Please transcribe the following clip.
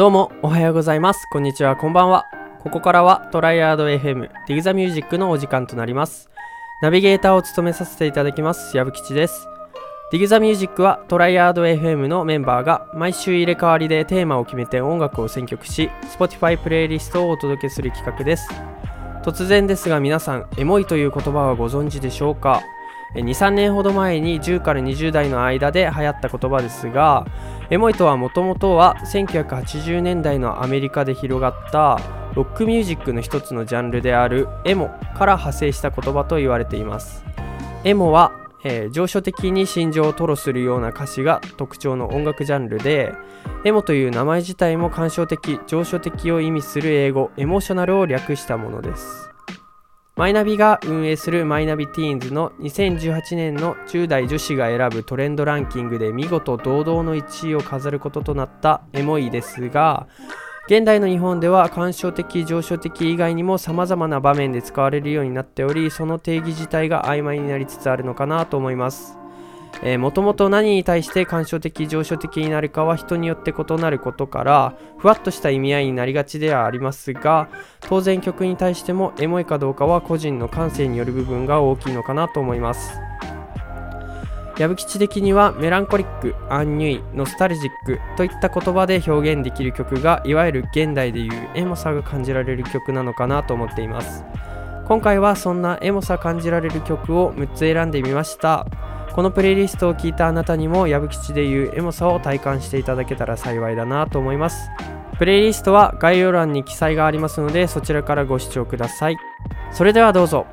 どうもおはようございます。こんにちはこんばんは。ここからはトライアード FM Dig the Music のお時間となります。ナビゲーターを務めさせていただきますやぶきちです。 Dig the Music はトライアード FM のメンバーが毎週入れ替わりでテーマを決めて音楽を選曲し Spotify プレイリストをお届けする企画です。突然ですが皆さんエモいという言葉はご存知でしょうか？23年ほど前に10から20代の間で流行った言葉ですがエモいとはもともとは1980年代のアメリカで広がったロックミュージックの一つのジャンルであるエモから派生した言葉と言われています。エモは、えー、上書的に心情を吐露するような歌詞が特徴の音楽ジャンルでエモという名前自体も感傷的上書的を意味する英語エモーショナルを略したものです。マイナビが運営するマイナビティーンズの2018年の10代女子が選ぶトレンドランキングで見事堂々の1位を飾ることとなったエモいですが現代の日本では感傷的上昇的以外にも様々な場面で使われるようになっておりその定義自体が曖昧になりつつあるのかなと思います。もともと何に対して感傷的上昇的になるかは人によって異なることからふわっとした意味合いになりがちではありますが当然曲に対してもエモいかどうかは個人の感性による部分が大きいのかなと思います。矢吹吉的にはメランコリック、アンニュイ、ノスタルジックといった言葉で表現できる曲がいわゆる現代でいうエモさが感じられる曲なのかなと思っています。今回はそんなエモさ感じられる曲を6つ選んでみました。このプレイリストを聞いたあなたにも矢吹吉でいうエモさを体感していただけたら幸いだなと思います。プレイリストは概要欄に記載がありますのでそちらからご視聴ください。それではどうぞ。